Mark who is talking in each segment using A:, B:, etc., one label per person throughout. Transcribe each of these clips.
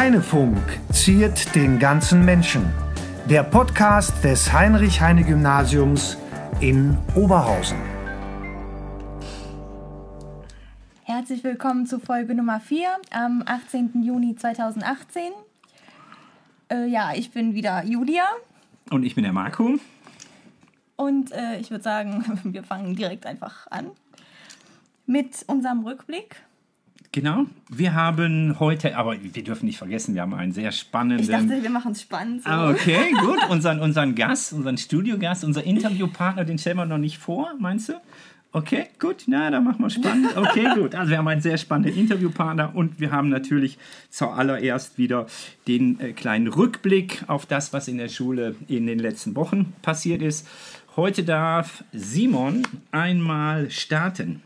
A: Heinefunk ziert den ganzen Menschen. Der Podcast des Heinrich-Heine-Gymnasiums in Oberhausen.
B: Herzlich willkommen zu Folge Nummer 4 am 18. Juni 2018. Äh, ja, ich bin wieder Julia.
C: Und ich bin der Marco.
B: Und äh, ich würde sagen, wir fangen direkt einfach an mit unserem Rückblick.
C: Genau. Wir haben heute, aber wir dürfen nicht vergessen, wir haben einen sehr spannenden.
B: Ich dachte, wir machen es spannend. So.
C: Ah, okay, gut. Unseren, unseren Gast, unseren Studiogast, unser Interviewpartner, den stellen wir noch nicht vor, meinst du? Okay, gut, na, dann machen wir spannend. Okay, gut. Also wir haben einen sehr spannenden Interviewpartner und wir haben natürlich zuallererst wieder den äh, kleinen Rückblick auf das, was in der Schule in den letzten Wochen passiert ist. Heute darf Simon einmal starten.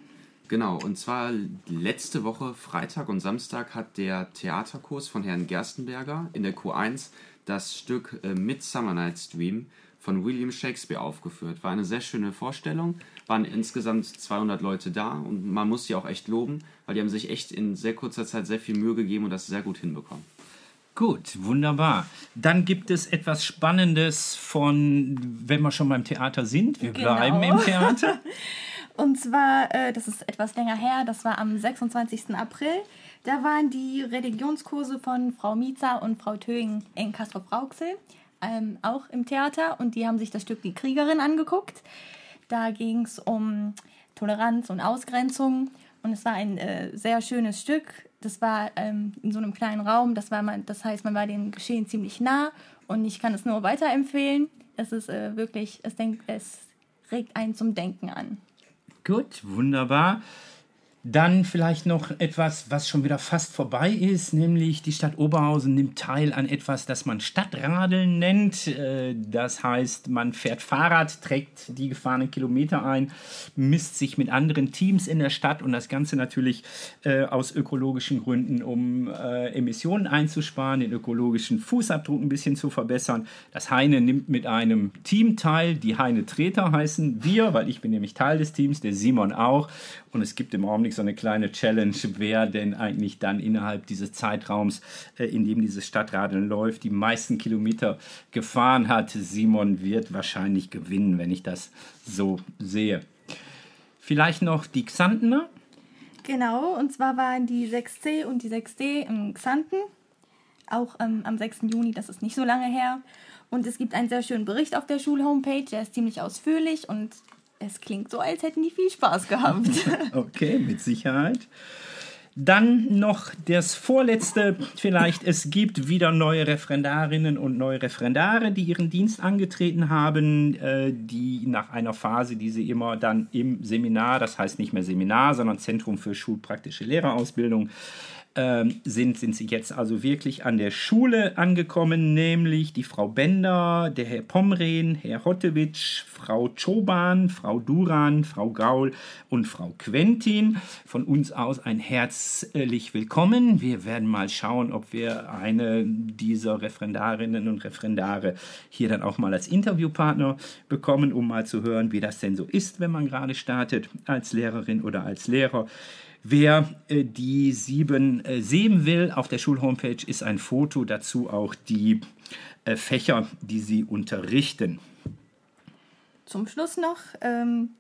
D: Genau, und zwar letzte Woche, Freitag und Samstag, hat der Theaterkurs von Herrn Gerstenberger in der Q1 das Stück äh, Midsummer Night's Dream von William Shakespeare aufgeführt. War eine sehr schöne Vorstellung, waren insgesamt 200 Leute da und man muss sie auch echt loben, weil die haben sich echt in sehr kurzer Zeit sehr viel Mühe gegeben und das sehr gut hinbekommen.
C: Gut, wunderbar. Dann gibt es etwas Spannendes von, wenn wir schon beim Theater sind, wir
B: Genau.
C: bleiben im Theater.
B: Und zwar, äh, das ist etwas länger her, das war am 26. April. Da waren die Religionskurse von Frau Mietzer und Frau Töing in Castrop-Rauxel ähm, auch im Theater und die haben sich das Stück Die Kriegerin angeguckt. Da ging es um Toleranz und Ausgrenzung und es war ein äh, sehr schönes Stück. Das war ähm, in so einem kleinen Raum, das, war man, das heißt, man war dem Geschehen ziemlich nah und ich kann es nur weiterempfehlen. Es ist äh, wirklich, es, denkt, es regt einen zum Denken an.
C: Gut, wunderbar. Dann vielleicht noch etwas, was schon wieder fast vorbei ist, nämlich die Stadt Oberhausen nimmt teil an etwas, das man Stadtradeln nennt. Äh, Das heißt, man fährt Fahrrad, trägt die gefahrenen Kilometer ein, misst sich mit anderen Teams in der Stadt und das Ganze natürlich äh, aus ökologischen Gründen, um äh, Emissionen einzusparen, den ökologischen Fußabdruck ein bisschen zu verbessern. Das Heine nimmt mit einem Team teil, die Heine Treter heißen wir, weil ich bin nämlich Teil des Teams, der Simon auch. Und es gibt im Augenblick so eine kleine Challenge, wer denn eigentlich dann innerhalb dieses Zeitraums, äh, in dem dieses Stadtradeln läuft, die meisten Kilometer gefahren hat. Simon wird wahrscheinlich gewinnen, wenn ich das so sehe. Vielleicht noch die Xantener.
B: Genau, und zwar waren die 6C und die 6D im Xanten, auch ähm, am 6. Juni, das ist nicht so lange her. Und es gibt einen sehr schönen Bericht auf der Schulhomepage, der ist ziemlich ausführlich und es klingt so, als hätten die viel Spaß gehabt.
C: Okay, mit Sicherheit. Dann noch das vorletzte, vielleicht, es gibt wieder neue Referendarinnen und neue Referendare, die ihren Dienst angetreten haben, äh, die nach einer Phase, die sie immer dann im Seminar, das heißt nicht mehr Seminar, sondern Zentrum für schulpraktische Lehrerausbildung, ähm, sind, sind sie jetzt also wirklich an der Schule angekommen, nämlich die Frau Bender, der Herr Pomren, Herr Hottewitsch, Frau Choban, Frau Duran, Frau Gaul und Frau Quentin. Von uns aus ein herzlich willkommen. Wir werden mal schauen, ob wir eine dieser Referendarinnen und Referendare hier dann auch mal als Interviewpartner bekommen, um mal zu hören, wie das denn so ist, wenn man gerade startet als Lehrerin oder als Lehrer. Wer äh, die sieben äh, sehen will, auf der Schulhomepage ist ein Foto, dazu auch die äh, Fächer, die sie unterrichten.
B: Zum Schluss noch, ähm,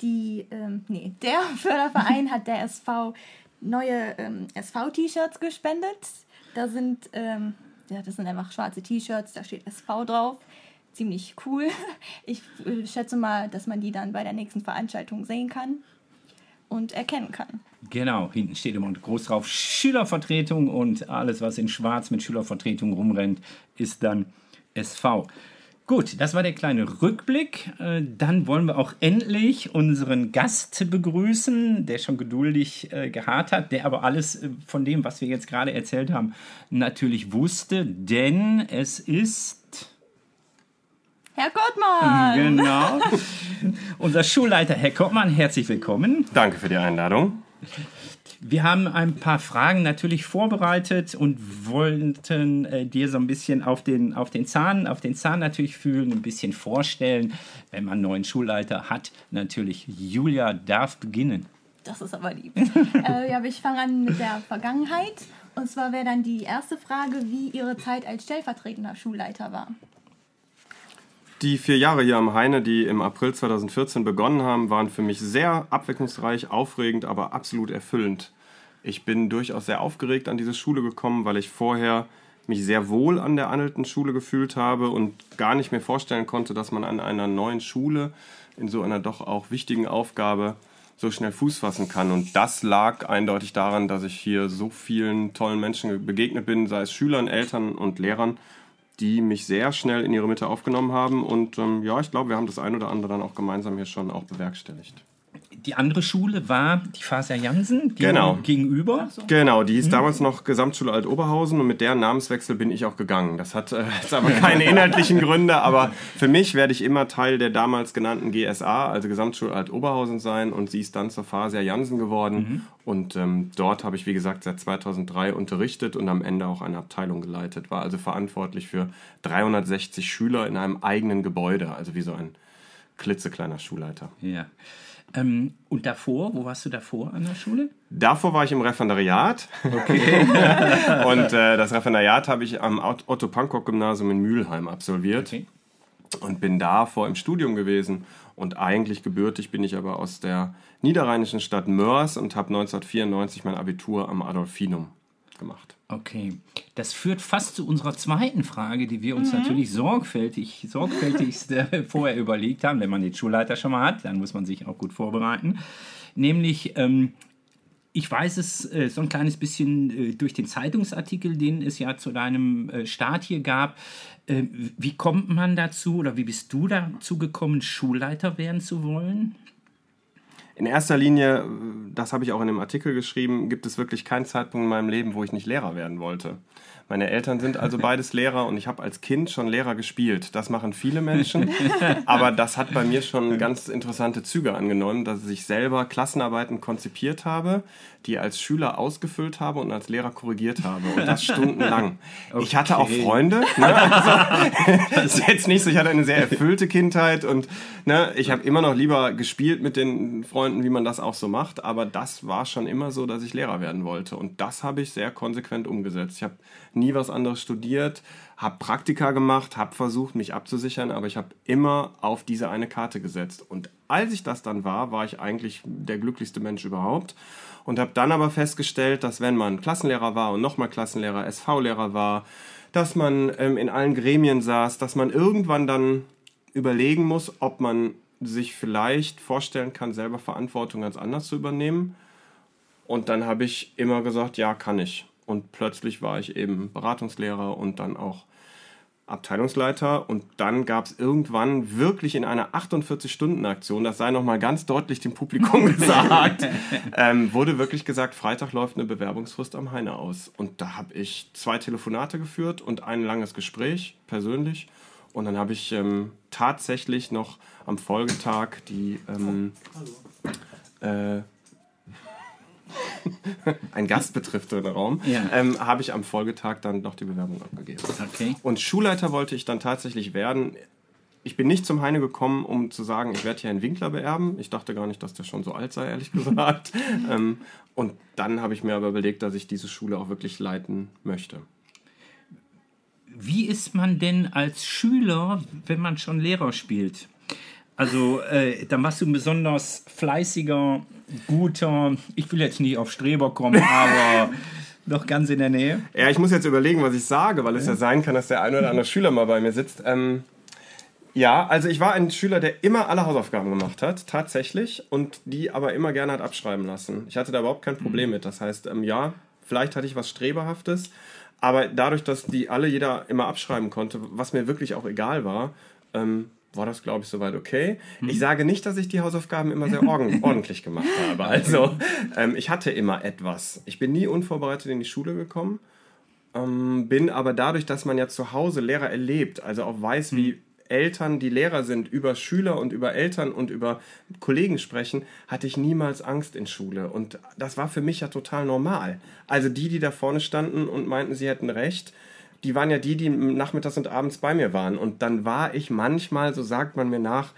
B: die, ähm, nee, der Förderverein hat der SV neue ähm, SV-T-Shirts gespendet. Da sind, ähm, ja, das sind einfach schwarze T-Shirts, da steht SV drauf. Ziemlich cool. Ich äh, schätze mal, dass man die dann bei der nächsten Veranstaltung sehen kann und erkennen kann.
C: Genau, hinten steht immer groß drauf Schülervertretung und alles, was in Schwarz mit Schülervertretung rumrennt, ist dann SV. Gut, das war der kleine Rückblick. Äh, Dann wollen wir auch endlich unseren Gast begrüßen, der schon geduldig äh, geharrt hat, der aber alles äh, von dem, was wir jetzt gerade erzählt haben, natürlich wusste, denn es ist
B: Herr Gottmann!
C: genau unser Schulleiter Herr Koppmann. Herzlich willkommen.
E: Danke für die Einladung.
C: Wir haben ein paar Fragen natürlich vorbereitet und wollten äh, dir so ein bisschen auf den, auf den Zahn, auf den Zahn natürlich fühlen, ein bisschen vorstellen. Wenn man einen neuen Schulleiter hat, natürlich Julia darf beginnen.
B: Das ist aber lieb. äh, ja, aber ich fange an mit der Vergangenheit. Und zwar wäre dann die erste Frage, wie Ihre Zeit als stellvertretender Schulleiter war.
E: Die vier Jahre hier am Heine, die im April 2014 begonnen haben, waren für mich sehr abwechslungsreich, aufregend, aber absolut erfüllend. Ich bin durchaus sehr aufgeregt an diese Schule gekommen, weil ich vorher mich sehr wohl an der Annelten Schule gefühlt habe und gar nicht mehr vorstellen konnte, dass man an einer neuen Schule in so einer doch auch wichtigen Aufgabe so schnell Fuß fassen kann. Und das lag eindeutig daran, dass ich hier so vielen tollen Menschen begegnet bin, sei es Schülern, Eltern und Lehrern, die mich sehr schnell in ihre Mitte aufgenommen haben. Und ähm, ja, ich glaube, wir haben das ein oder andere dann auch gemeinsam hier schon auch bewerkstelligt
C: die andere Schule war die Faser Jansen
E: genau.
C: gegenüber.
E: So. Genau, die hieß mhm. damals noch Gesamtschule Alt-Oberhausen und mit deren Namenswechsel bin ich auch gegangen. Das hat äh, jetzt aber keine inhaltlichen Gründe, aber für mich werde ich immer Teil der damals genannten GSA, also Gesamtschule Alt-Oberhausen sein und sie ist dann zur Faser Jansen geworden mhm. und ähm, dort habe ich, wie gesagt, seit 2003 unterrichtet und am Ende auch eine Abteilung geleitet, war also verantwortlich für 360 Schüler in einem eigenen Gebäude, also wie so ein klitzekleiner Schulleiter.
C: Ja. Ähm, und davor, wo warst du davor an der Schule?
E: Davor war ich im Referendariat. Okay. und äh, das Referendariat habe ich am Otto Pankok Gymnasium in Mülheim absolviert. Okay. Und bin davor im Studium gewesen. Und eigentlich gebürtig bin ich aber aus der niederrheinischen Stadt Mörs und habe 1994 mein Abitur am Adolfinum gemacht.
C: Okay, das führt fast zu unserer zweiten Frage, die wir uns mhm. natürlich sorgfältig, sorgfältigst vorher überlegt haben. Wenn man den Schulleiter schon mal hat, dann muss man sich auch gut vorbereiten. Nämlich, ähm, ich weiß es äh, so ein kleines bisschen äh, durch den Zeitungsartikel, den es ja zu deinem äh, Start hier gab. Äh, wie kommt man dazu oder wie bist du dazu gekommen, Schulleiter werden zu wollen?
E: In erster Linie, das habe ich auch in dem Artikel geschrieben, gibt es wirklich keinen Zeitpunkt in meinem Leben, wo ich nicht Lehrer werden wollte. Meine Eltern sind also beides Lehrer und ich habe als Kind schon Lehrer gespielt. Das machen viele Menschen, aber das hat bei mir schon ganz interessante Züge angenommen, dass ich selber Klassenarbeiten konzipiert habe, die als Schüler ausgefüllt habe und als Lehrer korrigiert habe und das stundenlang. Okay. Ich hatte auch Freunde, ne? also, das ist jetzt nicht so, ich hatte eine sehr erfüllte Kindheit und ne, ich habe immer noch lieber gespielt mit den Freunden, wie man das auch so macht, aber das war schon immer so, dass ich Lehrer werden wollte und das habe ich sehr konsequent umgesetzt. Ich habe nie was anderes studiert, habe Praktika gemacht, habe versucht, mich abzusichern, aber ich habe immer auf diese eine Karte gesetzt. Und als ich das dann war, war ich eigentlich der glücklichste Mensch überhaupt und habe dann aber festgestellt, dass wenn man Klassenlehrer war und nochmal Klassenlehrer, SV-Lehrer war, dass man ähm, in allen Gremien saß, dass man irgendwann dann überlegen muss, ob man sich vielleicht vorstellen kann, selber Verantwortung ganz anders zu übernehmen. Und dann habe ich immer gesagt, ja, kann ich. Und plötzlich war ich eben Beratungslehrer und dann auch Abteilungsleiter. Und dann gab es irgendwann wirklich in einer 48-Stunden-Aktion, das sei nochmal ganz deutlich dem Publikum gesagt, ähm, wurde wirklich gesagt, Freitag läuft eine Bewerbungsfrist am Heine aus. Und da habe ich zwei Telefonate geführt und ein langes Gespräch persönlich. Und dann habe ich ähm, tatsächlich noch am Folgetag die ähm, äh, ein Gast betrifft den Raum, ja. ähm, habe ich am Folgetag dann noch die Bewerbung abgegeben.
C: Okay.
E: Und Schulleiter wollte ich dann tatsächlich werden. Ich bin nicht zum Heine gekommen, um zu sagen, ich werde hier einen Winkler beerben. Ich dachte gar nicht, dass der schon so alt sei, ehrlich gesagt. ähm, und dann habe ich mir aber überlegt, dass ich diese Schule auch wirklich leiten möchte.
C: Wie ist man denn als Schüler, wenn man schon Lehrer spielt? Also, äh, dann warst du ein besonders fleißiger, guter, ich will jetzt nicht auf Streber kommen, aber noch ganz in der Nähe.
E: Ja, ich muss jetzt überlegen, was ich sage, weil es ja, sein kann, dass der eine oder andere Schüler mal bei mir sitzt. Ähm, ja, also ich war ein Schüler, der immer alle Hausaufgaben gemacht hat, tatsächlich, und die aber immer gerne hat abschreiben lassen. Ich hatte da überhaupt kein Problem mhm. mit. Das heißt, ähm, ja, vielleicht hatte ich was Streberhaftes, aber dadurch, dass die alle jeder immer abschreiben konnte, was mir wirklich auch egal war, ähm, war das, glaube ich, soweit okay. Hm. Ich sage nicht, dass ich die Hausaufgaben immer sehr ordentlich gemacht habe. Also, ähm, ich hatte immer etwas. Ich bin nie unvorbereitet in die Schule gekommen, ähm, bin aber dadurch, dass man ja zu Hause Lehrer erlebt, also auch weiß, hm. wie Eltern, die Lehrer sind, über Schüler und über Eltern und über Kollegen sprechen, hatte ich niemals Angst in Schule. Und das war für mich ja total normal. Also die, die da vorne standen und meinten, sie hätten recht, die waren ja die, die nachmittags und abends bei mir waren. Und dann war ich manchmal, so sagt man mir nach,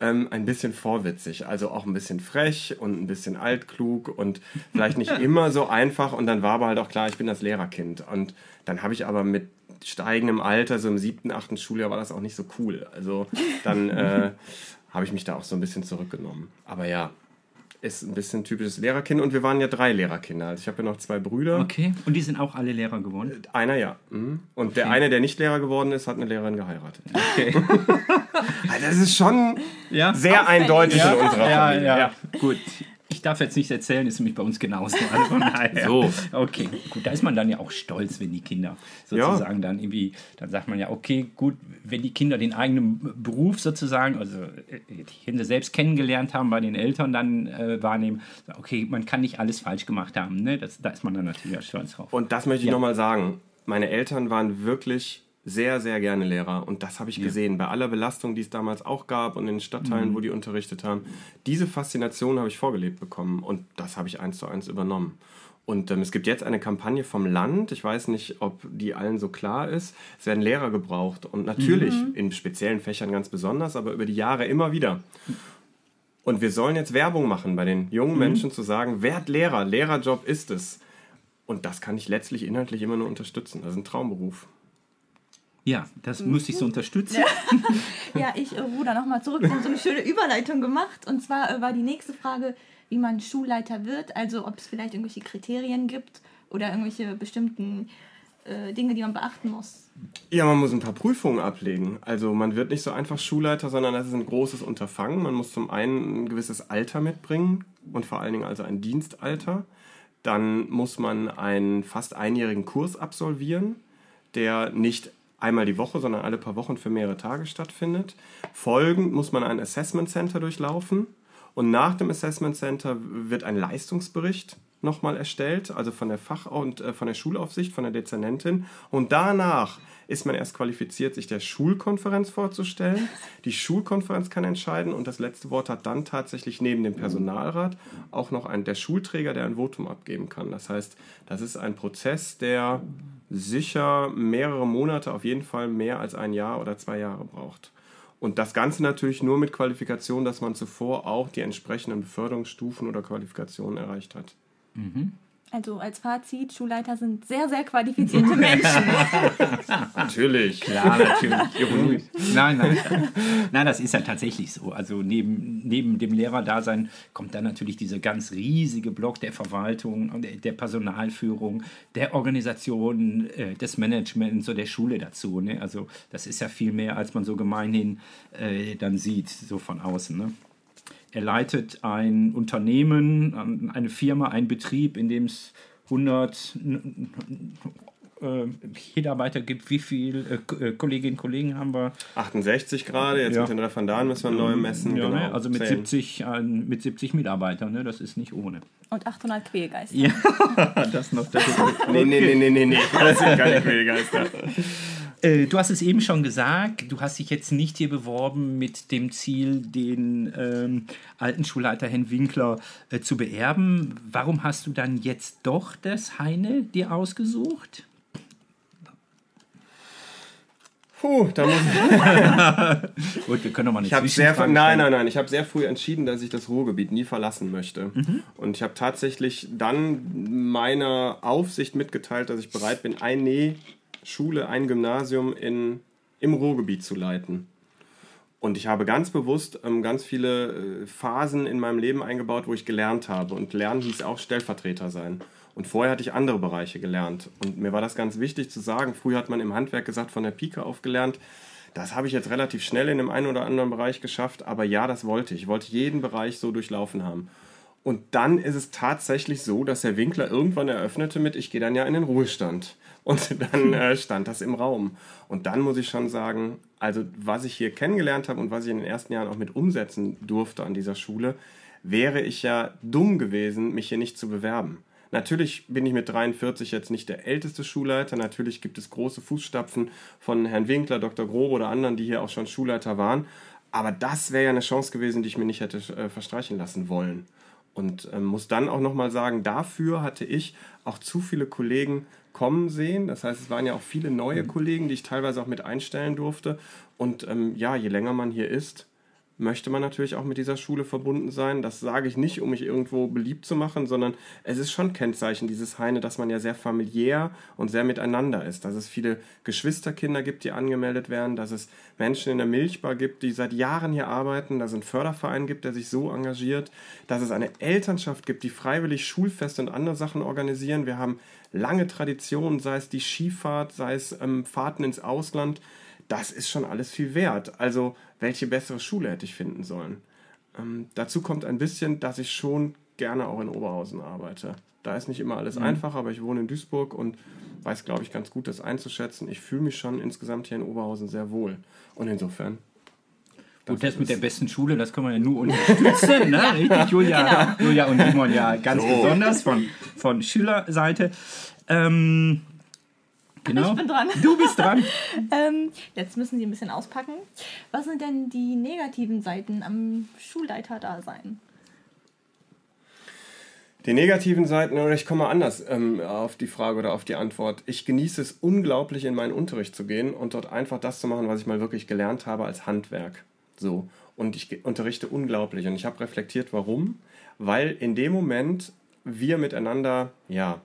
E: ähm, ein bisschen vorwitzig, also auch ein bisschen frech und ein bisschen altklug und vielleicht nicht immer so einfach. Und dann war aber halt auch klar, ich bin das Lehrerkind. Und dann habe ich aber mit steigendem Alter, so im siebten, achten Schuljahr, war das auch nicht so cool. Also dann äh, habe ich mich da auch so ein bisschen zurückgenommen. Aber ja, ist ein bisschen typisches Lehrerkind und wir waren ja drei Lehrerkinder. Also ich habe ja noch zwei Brüder.
C: Okay, und die sind auch alle Lehrer geworden?
E: Einer ja. Mhm. Und der eine, der nicht Lehrer geworden ist, hat eine Lehrerin geheiratet.
C: Okay.
E: Also das ist schon
C: Ja?
E: sehr eindeutig in unserer
C: Ja,
E: Familie.
C: ja, gut. Ich darf jetzt nichts erzählen, ist nämlich bei uns genauso. Also.
D: So.
C: Okay, gut, da ist man dann ja auch stolz, wenn die Kinder sozusagen dann irgendwie, dann sagt man ja, okay, gut, wenn die Kinder den eigenen Beruf sozusagen, also äh, die Kinder selbst kennengelernt haben, bei den Eltern dann äh, wahrnehmen, okay, man kann nicht alles falsch gemacht haben, ne? Das, da ist man dann natürlich auch stolz drauf.
E: Und das möchte ich
C: Ja.
E: nochmal sagen. Meine Eltern waren wirklich sehr, sehr gerne Lehrer. Und das habe ich gesehen. Bei aller Belastung, die es damals auch gab und in den
C: Mhm.
E: Stadtteilen, wo die unterrichtet haben. Diese Faszination habe ich vorgelebt bekommen. Und das habe ich eins zu eins übernommen. Und ähm, es gibt jetzt eine Kampagne vom Land. Ich weiß nicht, ob die allen so klar ist. Es werden Lehrer gebraucht. Und natürlich in speziellen Fächern ganz besonders, aber über die Jahre immer wieder. Und wir sollen jetzt Werbung machen bei den jungen Menschen zu sagen, werd Lehrer, Lehrerjob ist es. Und das kann ich letztlich inhaltlich immer nur unterstützen. Das ist ein Traumberuf.
C: Ja, das muss ich so unterstützen.
B: Ja, ich äh, ruder nochmal zurück. Wir haben so eine schöne Überleitung gemacht. Und zwar äh, war die nächste Frage, wie man Schulleiter wird. Also ob es vielleicht irgendwelche Kriterien gibt oder irgendwelche bestimmten äh, Dinge, die man beachten muss.
E: Ja, man muss ein paar Prüfungen ablegen. Also man wird nicht so einfach Schulleiter, sondern das ist ein großes Unterfangen. Man muss zum einen ein gewisses Alter mitbringen und vor allen Dingen also ein Dienstalter. Dann muss man einen fast einjährigen Kurs absolvieren, der nicht einmal die Woche, sondern alle paar Wochen für mehrere Tage stattfindet. Folgend muss man ein Assessment Center durchlaufen und nach dem Assessment Center wird ein Leistungsbericht nochmal erstellt, also von der Fach- und äh, von der Schulaufsicht, von der Dezernentin. Und danach ist man erst qualifiziert, sich der Schulkonferenz vorzustellen. Die Schulkonferenz kann entscheiden und das letzte Wort hat dann tatsächlich neben dem Personalrat auch noch ein, der Schulträger, der ein Votum abgeben kann. Das heißt, das ist ein Prozess, der sicher mehrere Monate, auf jeden Fall mehr als ein Jahr oder zwei Jahre braucht. Und das Ganze natürlich nur mit Qualifikation, dass man zuvor auch die entsprechenden Beförderungsstufen oder Qualifikationen erreicht hat.
B: Also als Fazit, Schulleiter sind sehr, sehr qualifizierte Menschen.
E: Natürlich.
C: Klar, natürlich. Ironie. Nein, nein. Nein, das ist ja tatsächlich so. Also neben, neben dem Lehrerdasein kommt dann natürlich dieser ganz riesige Block der Verwaltung, der, der Personalführung, der Organisation, äh, des Managements und der Schule dazu. Ne? Also das ist ja viel mehr, als man so gemeinhin äh, dann sieht, so von außen. Ne? Er leitet ein Unternehmen, eine Firma, einen Betrieb, in dem es 100 äh, Mitarbeiter gibt. Wie viele äh, Kolleginnen und Kollegen haben wir?
E: 68 gerade, jetzt
C: Ja.
E: mit den Referendaren müssen wir neu messen.
C: Ja,
E: genau,
C: ne? Also mit
E: zählen.
C: 70, äh, mit 70 Mitarbeitern, ne? das ist nicht ohne.
B: Und 800 Quälgeister.
C: Ja, das noch dazu.
E: Nee, nee, nee, nee, nee, nee. Das sind keine Quälgeister.
C: Äh, du hast es eben schon gesagt, du hast dich jetzt nicht hier beworben mit dem Ziel, den ähm, alten Schulleiter Herrn Winkler äh, zu beerben. Warum hast du dann jetzt doch das Heine dir ausgesucht?
E: Puh, da muss ich.
C: Gut, wir können noch mal eine
E: Ich habe sehr, nein, nein, nein. Ich habe sehr früh entschieden, dass ich das Ruhrgebiet nie verlassen möchte.
C: Mhm.
E: Und ich habe tatsächlich dann meiner Aufsicht mitgeteilt, dass ich bereit bin, eine Schule, ein Gymnasium in, im Ruhrgebiet zu leiten. Und ich habe ganz bewusst ähm, ganz viele äh, Phasen in meinem Leben eingebaut, wo ich gelernt habe. Und lernen hieß auch Stellvertreter sein. Und vorher hatte ich andere Bereiche gelernt. Und mir war das ganz wichtig zu sagen. Früher hat man im Handwerk gesagt, von der Pike auf gelernt. Das habe ich jetzt relativ schnell in dem einen oder anderen Bereich geschafft. Aber ja, das wollte ich. Ich wollte jeden Bereich so durchlaufen haben. Und dann ist es tatsächlich so, dass Herr Winkler irgendwann eröffnete mit, ich gehe dann ja in den Ruhestand. Und dann äh, stand das im Raum. Und dann muss ich schon sagen, also was ich hier kennengelernt habe und was ich in den ersten Jahren auch mit umsetzen durfte an dieser Schule, wäre ich ja dumm gewesen, mich hier nicht zu bewerben. Natürlich bin ich mit 43 jetzt nicht der älteste Schulleiter. Natürlich gibt es große Fußstapfen von Herrn Winkler, Dr. Grobe oder anderen, die hier auch schon Schulleiter waren. Aber das wäre ja eine Chance gewesen, die ich mir nicht hätte äh, verstreichen lassen wollen. Und ähm, muss dann auch nochmal sagen, dafür hatte ich auch zu viele Kollegen kommen sehen. Das heißt, es waren ja auch viele neue Kollegen, die ich teilweise auch mit einstellen durfte. Und ähm, ja, je länger man hier ist, möchte man natürlich auch mit dieser Schule verbunden sein. Das sage ich nicht, um mich irgendwo beliebt zu machen, sondern es ist schon Kennzeichen dieses Heine, dass man ja sehr familiär und sehr miteinander ist. Dass es viele Geschwisterkinder gibt, die angemeldet werden, dass es Menschen in der Milchbar gibt, die seit Jahren hier arbeiten, dass es einen Förderverein gibt, der sich so engagiert, dass es eine Elternschaft gibt, die freiwillig Schulfeste und andere Sachen organisieren. Wir haben lange Traditionen, sei es die Skifahrt, sei es ähm, Fahrten ins Ausland das ist schon alles viel wert. Also, welche bessere Schule hätte ich finden sollen? Ähm, dazu kommt ein bisschen, dass ich schon gerne auch in Oberhausen arbeite. Da ist nicht immer alles mhm. einfach, aber ich wohne in Duisburg und weiß, glaube ich, ganz gut das einzuschätzen. Ich fühle mich schon insgesamt hier in Oberhausen sehr wohl. Und insofern
C: Gut, das mit der besten Schule, das können wir ja nur unterstützen, ne? Richtig, Julia, genau. Julia und Simon ja ganz so. besonders von, von Schülerseite. Ähm, Genau.
B: Ich bin dran.
C: Du bist dran.
B: ähm, jetzt müssen Sie ein bisschen auspacken. Was sind denn die negativen Seiten am Schulleiter-Dasein?
E: Die negativen Seiten, oder ich komme mal anders ähm, auf die Frage oder auf die Antwort. Ich genieße es unglaublich, in meinen Unterricht zu gehen und dort einfach das zu machen, was ich mal wirklich gelernt habe als Handwerk. So. Und ich unterrichte unglaublich. Und ich habe reflektiert, warum? Weil in dem Moment wir miteinander, ja,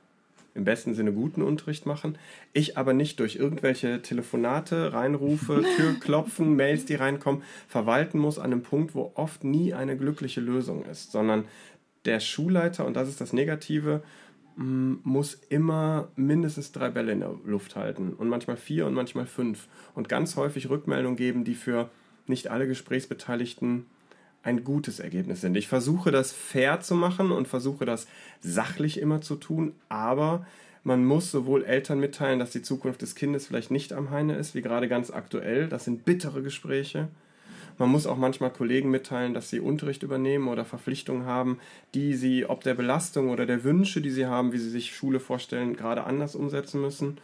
E: im besten Sinne guten Unterricht machen. Ich aber nicht durch irgendwelche Telefonate, Reinrufe, Türklopfen, Mails, die reinkommen, verwalten muss an einem Punkt, wo oft nie eine glückliche Lösung ist, sondern der Schulleiter, und das ist das Negative, mm, muss immer mindestens drei Bälle in der Luft halten und manchmal vier und manchmal fünf und ganz häufig Rückmeldungen geben, die für nicht alle Gesprächsbeteiligten ein gutes Ergebnis sind. Ich versuche das fair zu machen und versuche das sachlich immer zu tun, aber man muss sowohl Eltern mitteilen, dass die Zukunft des Kindes vielleicht nicht am Heine ist, wie gerade ganz aktuell. Das sind bittere Gespräche. Man muss auch manchmal Kollegen mitteilen, dass sie Unterricht übernehmen oder Verpflichtungen haben, die sie ob der Belastung oder der Wünsche, die sie haben, wie sie sich Schule vorstellen, gerade anders umsetzen müssen.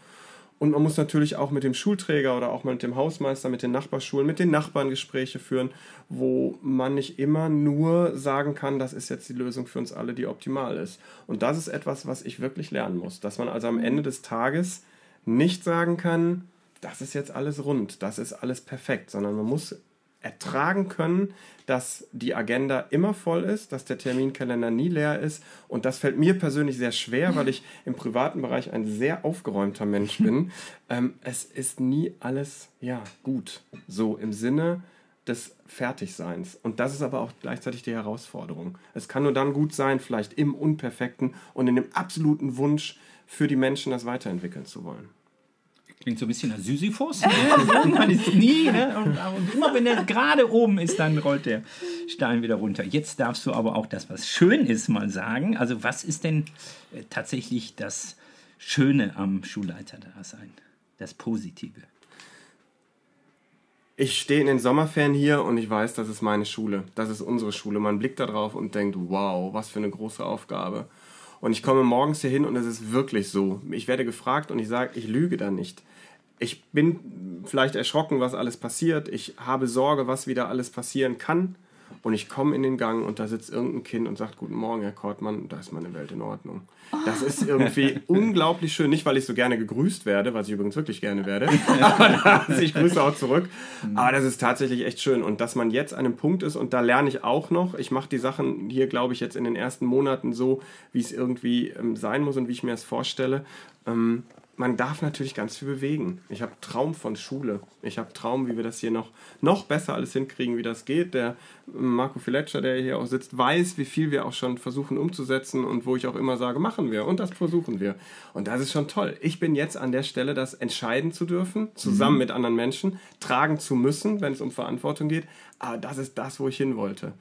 E: Und man muss natürlich auch mit dem Schulträger oder auch mit dem Hausmeister, mit den Nachbarschulen, mit den Nachbarn Gespräche führen, wo man nicht immer nur sagen kann, das ist jetzt die Lösung für uns alle, die optimal ist. Und das ist etwas, was ich wirklich lernen muss. Dass man also am Ende des Tages nicht sagen kann, das ist jetzt alles rund, das ist alles perfekt, sondern man muss ertragen können, dass die Agenda immer voll ist, dass der Terminkalender nie leer ist. Und das fällt mir persönlich sehr schwer, weil ich im privaten Bereich ein sehr aufgeräumter Mensch bin. Ähm, es ist nie alles ja gut, so im Sinne des Fertigseins. Und das ist aber auch gleichzeitig die Herausforderung. Es kann nur dann gut sein, vielleicht im Unperfekten und in dem absoluten Wunsch für die Menschen, das weiterentwickeln zu wollen.
C: Klingt so ein bisschen nach Sisyphus. Man ist nie, ne? und, und, immer wenn er gerade oben ist, dann rollt der Stein wieder runter. Jetzt darfst du aber auch das, was schön ist, mal sagen. Also was ist denn äh, tatsächlich das Schöne am Schulleiter-Dasein? Das Positive?
E: Ich stehe in den Sommerferien hier und ich weiß, das ist meine Schule. Das ist unsere Schule. Man blickt da drauf und denkt, wow, was für eine große Aufgabe. Und ich komme morgens hier hin und es ist wirklich so. Ich werde gefragt und ich sage, ich lüge da nicht ich bin vielleicht erschrocken, was alles passiert. Ich habe Sorge, was wieder alles passieren kann. Und ich komme in den Gang und da sitzt irgendein Kind und sagt, guten Morgen, Herr Kortmann, da ist meine Welt in Ordnung. Das ist irgendwie unglaublich schön. Nicht, weil ich so gerne gegrüßt werde, was ich übrigens wirklich gerne werde, aber das, ich grüße auch zurück. Aber das ist tatsächlich echt schön. Und dass man jetzt an einem Punkt ist, und da lerne ich auch noch, ich mache die Sachen hier, glaube ich, jetzt in den ersten Monaten so, wie es irgendwie ähm, sein muss und wie ich mir das vorstelle. Ähm, man darf natürlich ganz viel bewegen. Ich habe Traum von Schule. Ich habe Traum, wie wir das hier noch, noch besser alles hinkriegen, wie das geht. Der Marco Filetscher, der hier auch sitzt, weiß, wie viel wir auch schon versuchen umzusetzen und wo ich auch immer sage, machen wir und das versuchen wir. Und das ist schon toll. Ich bin jetzt an der Stelle, das entscheiden zu dürfen, zusammen mhm. mit anderen Menschen, tragen zu müssen, wenn es um Verantwortung geht. Aber das ist das, wo ich hin wollte.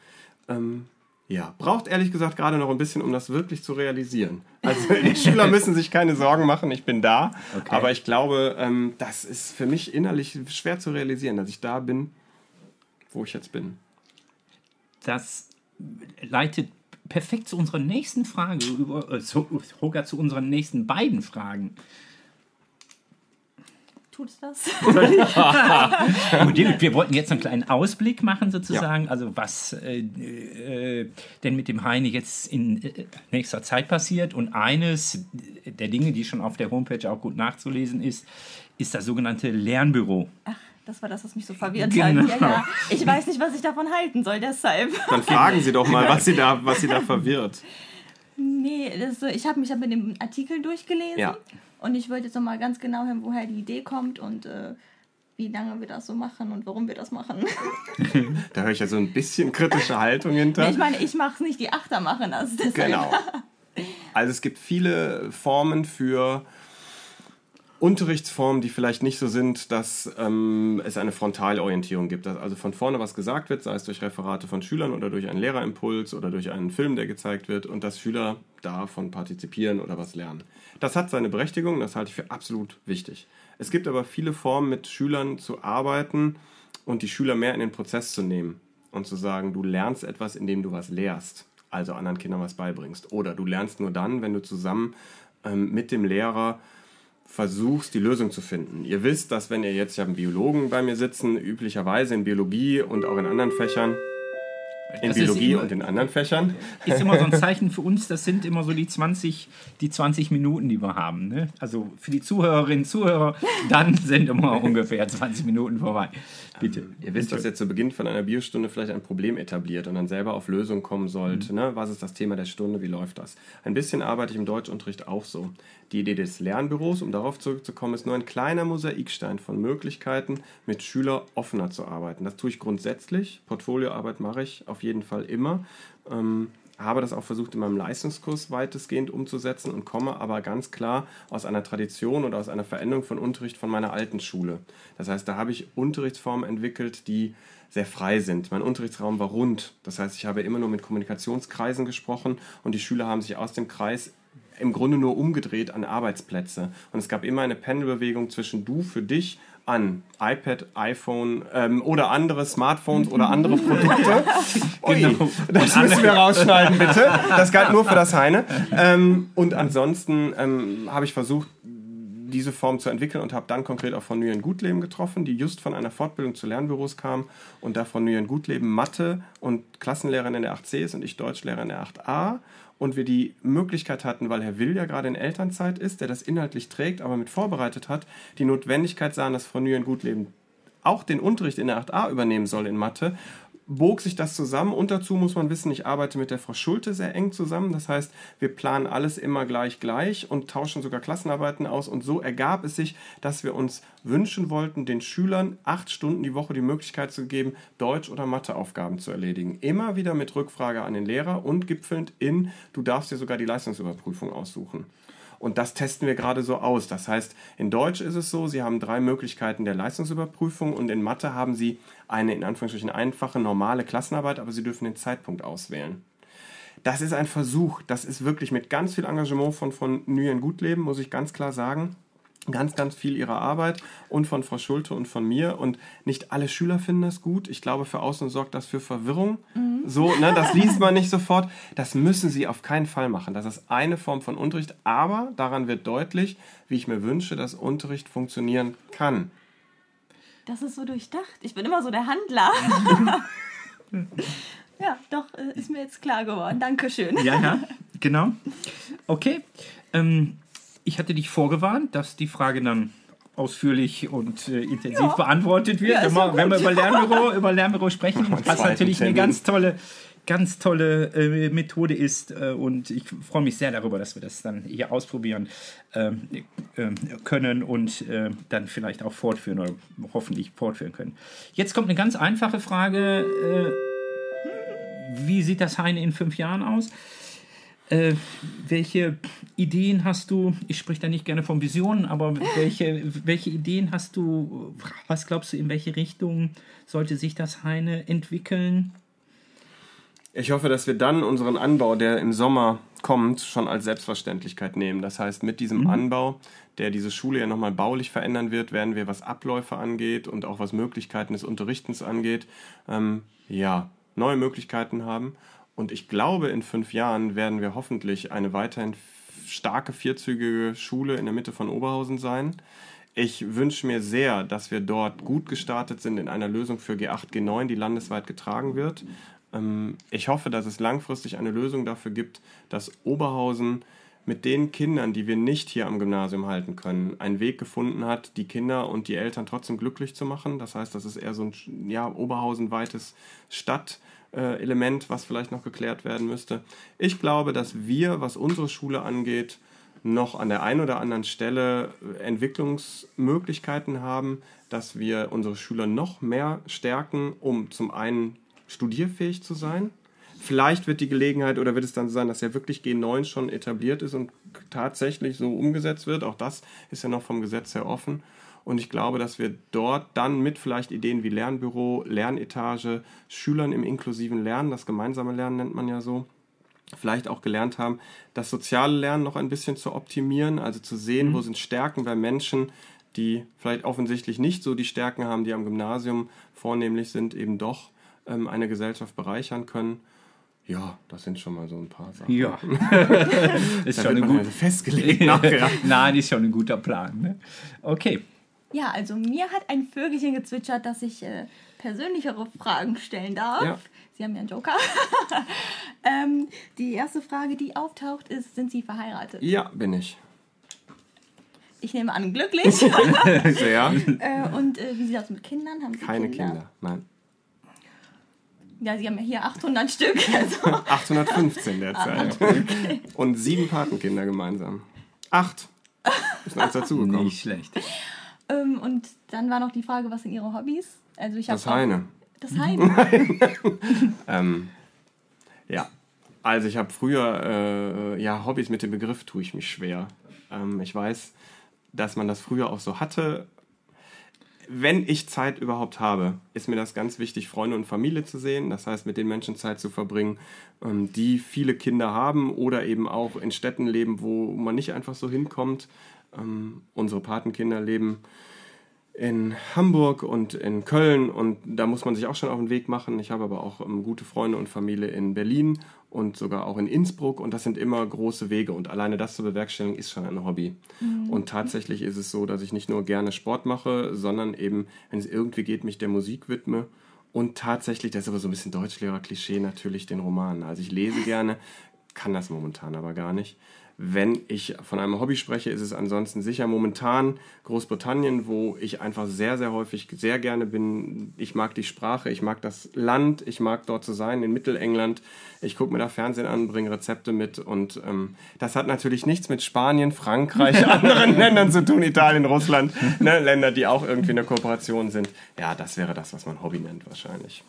E: Ähm, ja, braucht ehrlich gesagt gerade noch ein bisschen, um das wirklich zu realisieren. Also die Schüler müssen sich keine Sorgen machen, ich bin da. Okay. Aber ich glaube, ähm, das ist für mich innerlich schwer zu realisieren, dass ich da bin, wo ich jetzt bin.
C: Das leitet perfekt zu unserer nächsten Frage, äh, sogar zu unseren nächsten beiden Fragen
B: tut das?
C: wir wollten jetzt einen kleinen Ausblick machen, sozusagen. Ja. Also, was äh, äh, denn mit dem Heine jetzt in äh, nächster Zeit passiert. Und eines der Dinge, die schon auf der Homepage auch gut nachzulesen ist, ist das sogenannte Lernbüro. Ach.
B: Das war das, was mich so verwirrt
C: Genau.
B: hat. Ja, ja. Ich weiß nicht, was ich davon halten soll, deshalb.
E: Dann fragen Sie doch mal, was Sie da, was Sie da verwirrt.
B: Nee, das so, ich habe mich mit dem Artikel durchgelesen
E: Ja.
B: und ich wollte jetzt noch mal ganz genau hören, woher die Idee kommt und äh, wie lange wir das so machen und warum wir das machen.
E: Da höre ich ja so ein bisschen kritische Haltung hinter.
B: ich meine, ich mache es nicht, die Achter machen das. Deshalb.
E: Genau. Also es gibt viele Formen für Unterrichtsformen, die vielleicht nicht so sind, dass ähm, es eine Frontalorientierung gibt. Dass also von vorne was gesagt wird, sei es durch Referate von Schülern oder durch einen Lehrerimpuls oder durch einen Film, der gezeigt wird und dass Schüler davon partizipieren oder was lernen. Das hat seine Berechtigung, das halte ich für absolut wichtig. Es gibt aber viele Formen, mit Schülern zu arbeiten und die Schüler mehr in den Prozess zu nehmen und zu sagen, du lernst etwas, indem du was lehrst, also anderen Kindern was beibringst. Oder du lernst nur dann, wenn du zusammen ähm, mit dem Lehrer versuchst, die Lösung zu finden. Ihr wisst, dass wenn ihr jetzt, ich habe einen Biologen bei mir sitzen, üblicherweise in Biologie und auch in anderen Fächern, in
C: Das
E: Biologie
C: immer-
E: und in anderen Fächern,
C: Ist immer so ein Zeichen für uns, das sind immer so die 20, die 20 Minuten, die wir haben. Ne? Also für die Zuhörerinnen und Zuhörer, dann sind immer ungefähr 20 Minuten vorbei. Bitte.
E: Ihr wisst, dass ihr zu Beginn von einer Biostunde vielleicht ein Problem etabliert und dann selber auf Lösungen kommen sollt. Ne? Was ist das Thema der Stunde? Wie läuft das? Ein bisschen arbeite ich im Deutschunterricht auch so. Die Idee des Lernbüros, um darauf zurückzukommen, ist nur ein kleiner Mosaikstein von Möglichkeiten, mit Schüler offener zu arbeiten. Das tue ich grundsätzlich. Portfolioarbeit mache ich auf jeden Fall immer. Ähm, habe das auch versucht in meinem Leistungskurs weitestgehend umzusetzen und komme aber ganz klar aus einer Tradition oder aus einer Veränderung von Unterricht von meiner alten Schule. Das heißt, da habe ich Unterrichtsformen entwickelt, die sehr frei sind. Mein Unterrichtsraum war rund. Das heißt, ich habe immer nur mit Kommunikationskreisen gesprochen und die Schüler haben sich aus dem Kreis im Grunde nur umgedreht an Arbeitsplätze. Und es gab immer eine Pendelbewegung zwischen du für dich an iPad, iPhone ähm, oder andere Smartphones oder andere Produkte. Ui,
C: Genau.
E: das müssen wir rausschneiden, bitte. Das galt nur für das Heine. Ähm, und ansonsten ähm, habe ich versucht, diese Form zu entwickeln und habe dann konkret auch Frau Nguyen Gutleben getroffen, die just von einer Fortbildung zu Lernbüros kam und da Frau Nguyen Gutleben Mathe und Klassenlehrerin in der 8c ist und ich Deutschlehrer in der 8a und wir die Möglichkeit hatten, weil Herr Will ja gerade in Elternzeit ist, der das inhaltlich trägt, aber mit vorbereitet hat, die Notwendigkeit sahen, dass Frau Nguyen Gutleben auch den Unterricht in der 8a übernehmen soll in Mathe, bog sich das zusammen. Und dazu muss man wissen, ich arbeite mit der Frau Schulte sehr eng zusammen. Das heißt, wir planen alles immer gleich gleich und tauschen sogar Klassenarbeiten aus. Und so ergab es sich, dass wir uns wünschen wollten, den Schülern acht Stunden die Woche die Möglichkeit zu geben, Deutsch- oder Matheaufgaben zu erledigen. Immer wieder mit Rückfrage an den Lehrer und gipfelnd in, du darfst dir sogar die Leistungsüberprüfung aussuchen. Und das testen wir gerade so aus. Das heißt, in Deutsch ist es so, Sie haben drei Möglichkeiten der Leistungsüberprüfung und in Mathe haben Sie eine in Anführungsstrichen einfache, normale Klassenarbeit, aber Sie dürfen den Zeitpunkt auswählen. Das ist ein Versuch. Das ist wirklich mit ganz viel Engagement von, von Nguyen Gutleben, muss ich ganz klar sagen. Ganz, ganz viel ihrer Arbeit und von Frau Schulte und von mir. Und nicht alle Schüler finden das gut. Ich glaube, für außen sorgt das für Verwirrung. So, ne, das liest man nicht sofort. Das müssen sie auf keinen Fall machen. Das ist eine Form von Unterricht. Aber daran wird deutlich, wie ich mir wünsche, dass Unterricht funktionieren kann.
B: Das ist so durchdacht. Ich bin immer so der Handler. ja, doch, äh, ist mir jetzt klar geworden. Dankeschön.
C: Ja, ja, genau. Okay. Ähm, ich hatte dich vorgewarnt, dass die Frage dann ausführlich und äh, intensiv
B: Ja.
C: beantwortet wird.
B: Ja,
C: Immer,
B: ja
C: wenn wir über Lernbüro, über Lernbüro sprechen,
E: wir
C: was natürlich eine
E: Termin.
C: ganz tolle, ganz tolle äh, Methode ist. Äh, und ich freue mich sehr darüber, dass wir das dann hier ausprobieren ähm, ähm, können und äh, dann vielleicht auch fortführen oder hoffentlich fortführen können. Jetzt kommt eine ganz einfache Frage. Äh, wie sieht das Heine in fünf Jahren aus? Äh, welche Ideen hast du? Ich spreche da nicht gerne von Visionen, aber welche, welche Ideen hast du? Was glaubst du, in welche Richtung sollte sich das Heine entwickeln?
E: Ich hoffe, dass wir dann unseren Anbau, der im Sommer kommt, schon als Selbstverständlichkeit nehmen. Das heißt, mit diesem Anbau, der diese Schule ja nochmal baulich verändern wird, werden wir, was Abläufe angeht und auch was Möglichkeiten des Unterrichtens angeht, ähm, ja, neue Möglichkeiten haben. Und ich glaube, in fünf Jahren werden wir hoffentlich eine weiterhin starke vierzügige Schule in der Mitte von Oberhausen sein. Ich wünsche mir sehr, dass wir dort gut gestartet sind in einer Lösung für G8, G9, die landesweit getragen wird. Ähm, Ich hoffe, dass es langfristig eine Lösung dafür gibt, dass Oberhausen mit den Kindern, die wir nicht hier am Gymnasium halten können, einen Weg gefunden hat, die Kinder und die Eltern trotzdem glücklich zu machen. Das heißt, das ist eher so ein ja, oberhausenweites Stadtelement, was vielleicht noch geklärt werden müsste. Ich glaube, dass wir, was unsere Schule angeht, noch an der einen oder anderen Stelle Entwicklungsmöglichkeiten haben, dass wir unsere Schüler noch mehr stärken, um zum einen studierfähig zu sein. Vielleicht wird die Gelegenheit oder wird es dann so sein, dass ja wirklich G9 schon etabliert ist und tatsächlich so umgesetzt wird. Auch das ist ja noch vom Gesetz her offen. Und ich glaube, dass wir dort dann mit vielleicht Ideen wie Lernbüro, Lernetage, Schülern im inklusiven Lernen, das gemeinsame Lernen nennt man ja so, vielleicht auch gelernt haben, das soziale Lernen noch ein bisschen zu optimieren, also zu sehen, mhm. wo sind Stärken bei Menschen, die vielleicht offensichtlich nicht so die Stärken haben, die am Gymnasium vornehmlich sind, eben doch ähm, eine Gesellschaft bereichern können. Ja, das sind schon mal so ein paar Sachen.
C: Ja,
E: ist schon ein gut also festgelegt.
C: Nein, ist schon ein guter Plan. Ne? Okay.
B: Ja, also mir hat ein Vögelchen gezwitschert, dass ich äh, persönlichere Fragen stellen darf. Ja. Sie haben ja einen Joker. ähm, die erste Frage, die auftaucht, ist: Sind Sie verheiratet?
E: Ja, bin ich.
B: Ich nehme an, glücklich.
E: Sehr.
B: äh, und äh, wie sieht das mit Kindern?
E: Haben Sie Keine Kinder? Kinder, nein.
B: Ja, Sie haben ja hier 800 Stück. Also.
E: 815 derzeit. Ah, okay. Und sieben Patenkinder gemeinsam. Acht. Ist noch dazugekommen.
C: Nicht schlecht.
B: Ähm, und dann war noch die Frage, was sind Ihre Hobbys?
E: Also ich das Heine.
B: Das Heim?
E: ähm, ja, also ich habe früher, äh, ja, Hobbys mit dem Begriff tue ich mich schwer. Ähm, ich weiß, dass man das früher auch so hatte. Wenn ich Zeit überhaupt habe, ist mir das ganz wichtig, Freunde und Familie zu sehen. Das heißt, mit den Menschen Zeit zu verbringen, ähm, die viele Kinder haben oder eben auch in Städten leben, wo man nicht einfach so hinkommt. Ähm, unsere Patenkinder leben in Hamburg und in Köln und da muss man sich auch schon auf den Weg machen. Ich habe aber auch ähm, gute Freunde und Familie in Berlin und sogar auch in Innsbruck und das sind immer große Wege und alleine das zu bewerkstelligen ist schon ein Hobby. Mhm. Und tatsächlich ist es so, dass ich nicht nur gerne Sport mache, sondern eben, wenn es irgendwie geht, mich der Musik widme und tatsächlich, das ist aber so ein bisschen Deutschlehrer-Klischee natürlich, den Roman. Also ich lese gerne, kann das momentan aber gar nicht. Wenn ich von einem Hobby spreche, ist es ansonsten sicher momentan Großbritannien, wo ich einfach sehr, sehr häufig sehr gerne bin. Ich mag die Sprache, ich mag das Land, ich mag dort zu sein, in Mittelengland. Ich gucke mir da Fernsehen an, bringe Rezepte mit und ähm, das hat natürlich nichts mit Spanien, Frankreich, anderen Ländern zu tun, Italien, Russland, ne, Länder, die auch irgendwie in der Kooperation sind. Ja, das wäre das, was man Hobby nennt wahrscheinlich.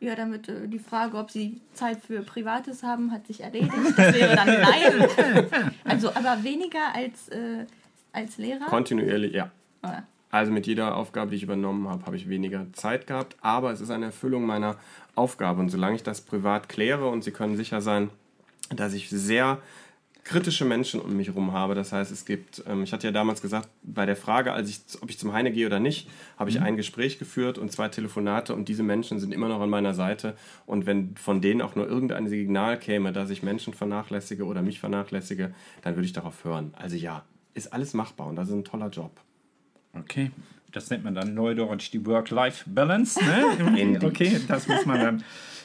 B: Ja, damit äh, die Frage, ob sie Zeit für Privates haben, hat sich erledigt. Das wäre dann nein. Also, aber weniger als, äh, als Lehrer?
E: Kontinuierlich, ja. Oder? Ah. Also mit jeder Aufgabe, die ich übernommen habe, habe ich weniger Zeit gehabt, aber es ist eine Erfüllung meiner Aufgabe. Und solange ich das privat kläre und Sie können sicher sein, dass ich sehr kritische Menschen um mich herum habe. Das heißt, es gibt, ähm, ich hatte ja damals gesagt, bei der Frage, als ich, ob ich zum Heine gehe oder nicht, habe ich mhm. ein Gespräch geführt und zwei Telefonate und diese Menschen sind immer noch an meiner Seite. Und wenn von denen auch nur irgendein Signal käme, dass ich Menschen vernachlässige oder mich vernachlässige, dann würde ich darauf hören. Also ja, ist alles machbar und das ist ein toller Job.
C: Okay, das nennt man dann neudeutsch die Work-Life-Balance. Ne? okay, das muss man dann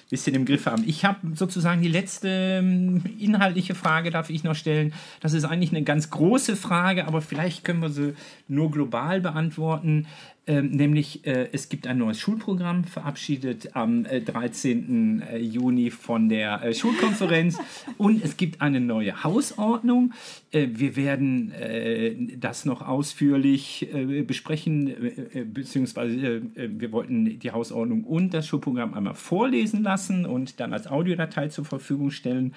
C: bisschen im Griff haben. Ich habe sozusagen die letzte ähm, inhaltliche Frage, darf ich noch stellen. Das ist eigentlich eine ganz große Frage, aber vielleicht können wir sie nur global beantworten. Ähm, nämlich äh, es gibt ein neues Schulprogramm, verabschiedet am äh, 13. Äh, Juni von der äh, Schulkonferenz und es gibt eine neue Hausordnung. Äh, wir werden äh, das noch ausführlich besprechen, beziehungsweise wir wollten die Hausordnung und das Schulprogramm einmal vorlesen lassen und dann als Audiodatei zur Verfügung stellen.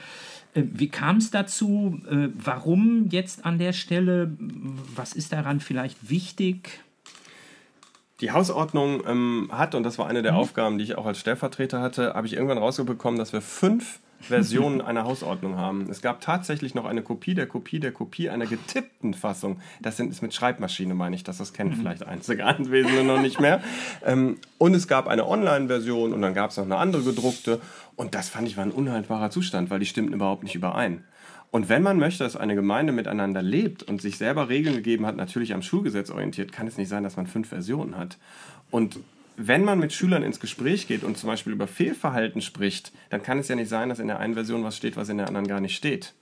C: Wie kam es dazu? Warum jetzt an der Stelle? Was ist daran vielleicht wichtig?
E: Die Hausordnung ähm, hat, und das war eine der mhm. Aufgaben, die ich auch als Stellvertreter hatte, habe ich irgendwann rausbekommen, dass wir fünf Versionen einer Hausordnung haben. Es gab tatsächlich noch eine Kopie der Kopie der Kopie einer getippten Fassung. Das sind ist mit Schreibmaschine, meine ich, dass das kennt mhm. vielleicht einzige Anwesende noch nicht mehr. Ähm, und es gab eine Online-Version und dann gab es noch eine andere gedruckte. Und das fand ich war ein unhaltbarer Zustand, weil die stimmten überhaupt nicht überein. Und wenn man möchte, dass eine Gemeinde miteinander lebt und sich selber Regeln gegeben hat, natürlich am Schulgesetz orientiert, kann es nicht sein, dass man fünf Versionen hat. Und wenn man mit Schülern ins Gespräch geht und zum Beispiel über Fehlverhalten spricht, dann kann es ja nicht sein, dass in der einen Version was steht, was in der anderen gar nicht steht.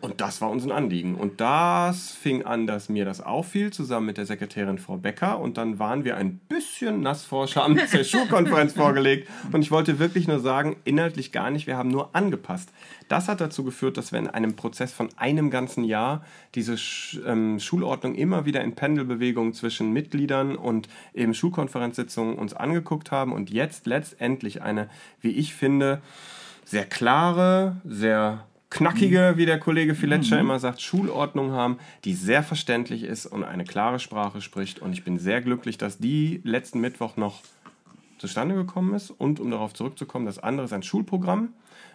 E: Und das war uns ein Anliegen. Und das fing an, dass mir das auffiel, zusammen mit der Sekretärin Frau Becker. Und dann waren wir ein bisschen nass vor Scham zur Schulkonferenz vorgelegt. Und ich wollte wirklich nur sagen, inhaltlich gar nicht, wir haben nur angepasst. Das hat dazu geführt, dass wir in einem Prozess von einem ganzen Jahr diese Sch ähm, Schulordnung immer wieder in Pendelbewegung zwischen Mitgliedern und eben Schulkonferenzsitzungen uns angeguckt haben und jetzt letztendlich eine, wie ich finde, sehr klare, sehr knackige, wie der Kollege Filetscher immer sagt, Schulordnung haben, die sehr verständlich ist und eine klare Sprache spricht. Und ich bin sehr glücklich, dass die letzten Mittwoch noch zustande gekommen ist. Und um darauf zurückzukommen, das andere ist ein Schulprogramm.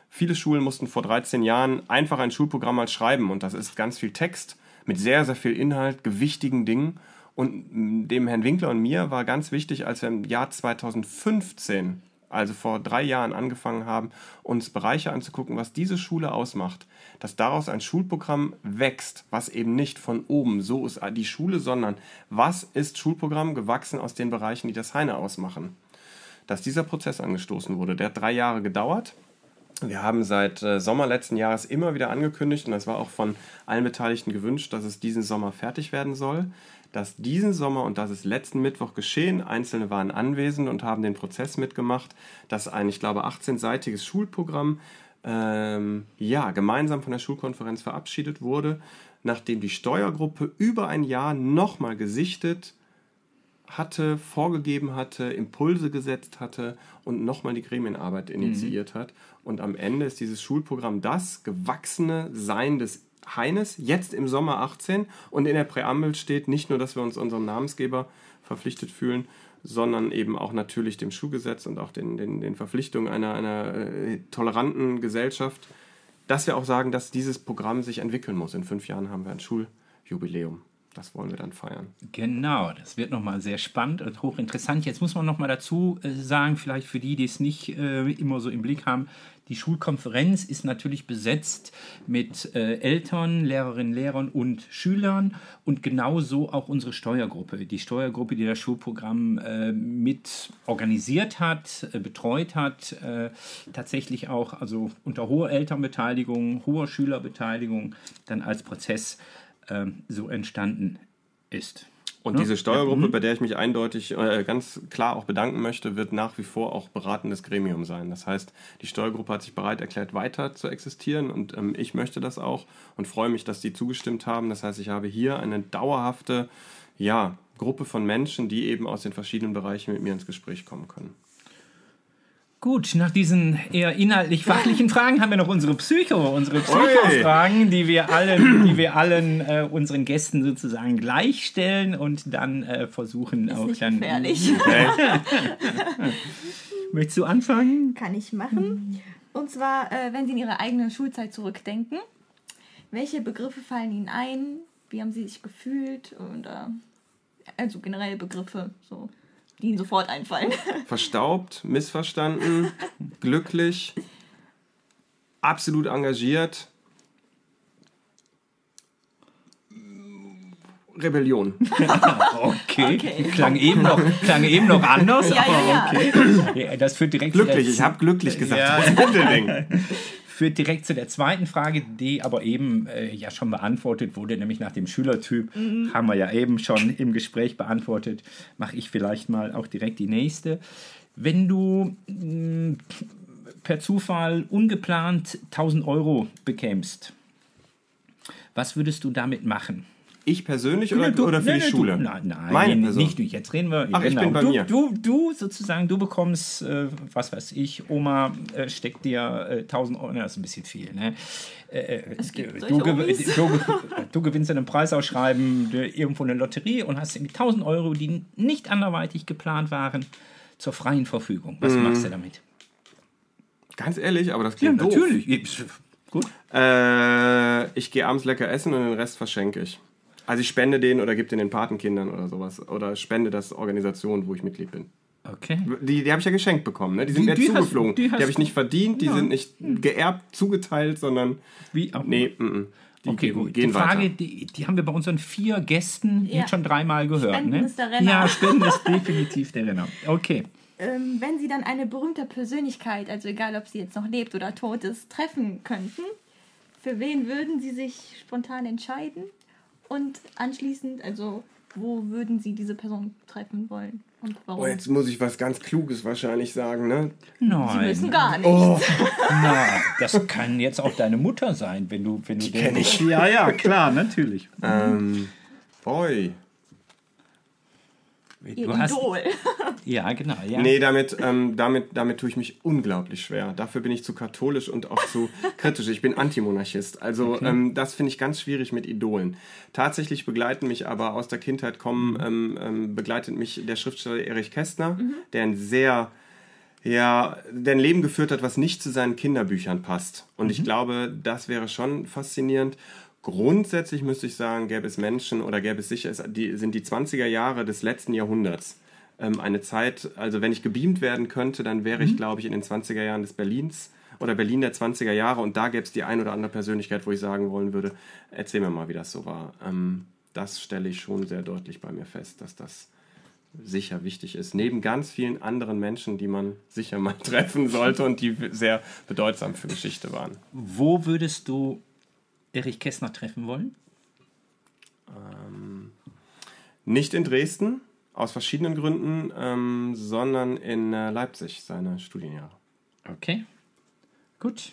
E: Viele Schulen mussten vor 13 Jahren einfach ein Schulprogramm mal schreiben und das ist ganz viel Text mit sehr, sehr viel Inhalt, gewichtigen Dingen. Und dem Herrn Winkler und mir war ganz wichtig, als wir im Jahr 2015 also vor drei Jahren angefangen haben, uns Bereiche anzugucken, was diese Schule ausmacht, dass daraus ein Schulprogramm wächst, was eben nicht von oben, so ist die Schule, sondern was ist Schulprogramm gewachsen aus den Bereichen, die das Heine ausmachen. Dass dieser Prozess angestoßen wurde, der hat drei Jahre gedauert. Wir haben seit äh, Sommer letzten Jahres immer wieder angekündigt und es war auch von allen Beteiligten gewünscht, dass es diesen Sommer fertig werden soll dass diesen Sommer, und das ist letzten Mittwoch geschehen, Einzelne waren anwesend und haben den Prozess mitgemacht, dass ein, ich glaube, 18-seitiges Schulprogramm ähm, ja, gemeinsam von der Schulkonferenz verabschiedet wurde, nachdem die Steuergruppe über ein Jahr nochmal gesichtet hatte, vorgegeben hatte, Impulse gesetzt hatte und nochmal die Gremienarbeit initiiert mhm. hat. Und am Ende ist dieses Schulprogramm das gewachsene Sein des Heines, jetzt im Sommer 18. Und in der Präambel steht nicht nur, dass wir uns unserem Namensgeber verpflichtet fühlen, sondern eben auch natürlich dem Schulgesetz und auch den, den, den Verpflichtungen einer, einer äh, toleranten Gesellschaft, dass wir auch sagen, dass dieses Programm sich entwickeln muss. In fünf Jahren haben wir ein Schuljubiläum. Das wollen wir dann feiern.
C: Genau, das wird nochmal sehr spannend und hochinteressant. Jetzt muss man nochmal dazu äh, sagen, vielleicht für die, die es nicht äh, immer so im Blick haben, die Schulkonferenz ist natürlich besetzt mit äh, Eltern, Lehrerinnen, Lehrern und Schülern und genauso auch unsere Steuergruppe. Die Steuergruppe, die das Schulprogramm äh, mit organisiert hat, äh, betreut hat, äh, tatsächlich auch also unter hoher Elternbeteiligung, hoher Schülerbeteiligung dann als Prozess ähm, so entstanden ist.
E: Und ja. diese Steuergruppe. Mhm. bei der ich mich eindeutig äh, ganz klar auch bedanken möchte, wird nach wie vor auch beratendes Gremium sein. Das heißt, die Steuergruppe hat sich bereit erklärt, weiter zu existieren und ähm, ich möchte das auch und freue mich, dass die zugestimmt haben. Das heißt, ich habe hier eine dauerhafte ja, Gruppe von Menschen, die eben aus den verschiedenen Bereichen mit mir ins Gespräch kommen können.
C: Gut, nach diesen eher inhaltlich fachlichen Fragen haben wir noch unsere Psycho, unsere Psycho-Fragen, die wir allen, die wir allen äh, unseren Gästen sozusagen gleichstellen und dann äh, versuchen
B: Ist
C: auch
B: nicht
C: dann.
B: gefährlich.
C: Möchtest du anfangen?
B: Kann ich machen. Und zwar, äh, wenn Sie in Ihre eigene Schulzeit zurückdenken, welche Begriffe fallen Ihnen ein? Wie haben Sie sich gefühlt? Und, äh, also generell Begriffe, so die ihnen sofort einfallen.
E: Verstaubt, missverstanden, glücklich, absolut engagiert. Rebellion.
C: okay. okay. Klang, eben noch, klang eben noch anders, ja, aber ja, ja. okay. Das führt direkt
E: Glücklich, ich habe glücklich gesagt. Ja.
C: führt direkt zu der zweiten Frage, die aber eben äh, ja schon beantwortet wurde, nämlich nach dem Schülertyp. Mhm. Haben wir ja eben schon im Gespräch beantwortet. Mache ich vielleicht mal auch direkt die nächste. Wenn du mh, mm, per Zufall ungeplant 1000 Euro bekämst, was würdest du damit machen?
E: Ich persönlich oder, du, oder für nein, die Schule?
C: Du, nein, nein Meine Person. nicht du. Jetzt reden wir.
E: Ach, ich bin bei
C: du,
E: mir.
C: Du, du sozusagen, du bekommst, äh, was weiß ich, Oma äh, steckt dir äh, 1000 Euro, das ist ein bisschen viel, ne? Äh, äh, du, du, du, gewinnst einen Preisausschreiben irgendwo eine Lotterie und hast 1000 Euro, die nicht anderweitig geplant waren, zur freien Verfügung. Was mm. machst du damit?
E: Ganz ehrlich, aber das klingt ja, doof.
C: natürlich.
E: Gut. Äh, ich gehe abends lecker essen und den Rest verschenke ich. Also ich spende den oder gebe den den Patenkindern oder sowas. Oder spende das Organisationen, wo ich Mitglied bin.
C: Okay.
E: Die, die habe ich ja geschenkt bekommen, ne? Die sind die, mir die zugeflogen. Hast, die, die habe ich nicht verdient, die ja. sind nicht geerbt, zugeteilt, sondern.
C: Wie auch
E: Nee, m -m.
C: Die okay, gehen, gut. Gehen die Frage, die, die, haben wir bei unseren vier Gästen ja. jetzt schon dreimal gehört.
B: Spenden
C: ne?
B: ist der Renner.
C: Ja, Spenden ist definitiv der Renner. Okay.
B: Ähm, wenn Sie dann eine berühmte Persönlichkeit, also egal ob sie jetzt noch lebt oder tot ist, treffen könnten, Für wen würden Sie sich spontan entscheiden? Und anschließend, also wo würden Sie diese Person treffen wollen und warum?
E: Oh, jetzt muss ich was ganz Kluges wahrscheinlich sagen, ne?
B: Sie
C: Nein.
B: müssen gar nicht.
E: Oh,
C: Na, das kann jetzt auch deine Mutter sein, wenn du, wenn du die
E: kenn ich.
C: Ja, ja, klar, natürlich.
E: ähm, boy.
B: Ihr
C: Du hast,
B: Idol.
C: ja, genau. Ja.
E: Nee, damit, ähm, damit, damit tue ich mich unglaublich schwer. Dafür bin ich zu katholisch und auch zu kritisch. Ich bin Antimonarchist. Also ähm, das finde ich ganz schwierig mit Idolen. Tatsächlich begleiten mich aber aus der Kindheit kommen, ähm, ähm, begleitet mich der Schriftsteller Erich Kästner, der ein sehr ja, der ein Leben geführt hat, was nicht zu seinen Kinderbüchern passt. Und ich glaube, das wäre schon faszinierend. Grundsätzlich müsste ich sagen, gäbe es Menschen oder gäbe es sicher, die, sind die 20er Jahre des letzten Jahrhunderts ähm, eine Zeit, also wenn ich gebeamt werden könnte, dann wäre ich, glaube ich, in den 20er Jahren des Berlins oder Berlin der 20er Jahre und da gäbe es die ein oder andere Persönlichkeit, wo ich sagen wollen würde, erzähl mir mal, wie das so war. Ähm, das stelle ich schon sehr deutlich bei mir fest, dass das sicher wichtig ist. Neben ganz vielen anderen Menschen, die man sicher mal treffen sollte und die sehr bedeutsam für Geschichte waren.
C: Wo würdest du Erich Kästner treffen wollen?
E: Nicht in Dresden, aus verschiedenen Gründen, ähm, sondern in äh, Leipzig, seine Studienjahre.
C: Okay, gut.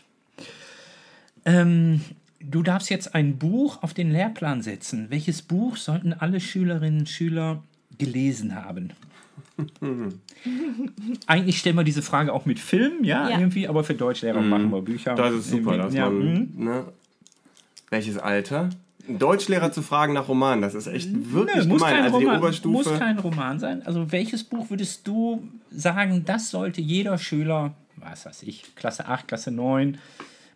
C: Ähm, du darfst jetzt ein Buch auf den Lehrplan setzen. Welches Buch sollten alle Schülerinnen und Schüler gelesen haben? Eigentlich stellen wir diese Frage auch mit Film, ja,
B: Ja.
C: irgendwie, aber für Deutschlehrer machen wir Bücher.
E: Das ist super, dass
C: ja,
E: man,
C: mhm.
E: ne, welches Alter? Ein Deutschlehrer zu fragen nach Roman, das ist echt wirklich
C: Nö, muss,
E: gemein.
C: kein
E: Also die
C: Roman,
E: Oberstufe.
C: muss kein Roman sein. Also welches Buch würdest du sagen, das sollte jeder Schüler, was weiß ich, Klasse 8, Klasse 9,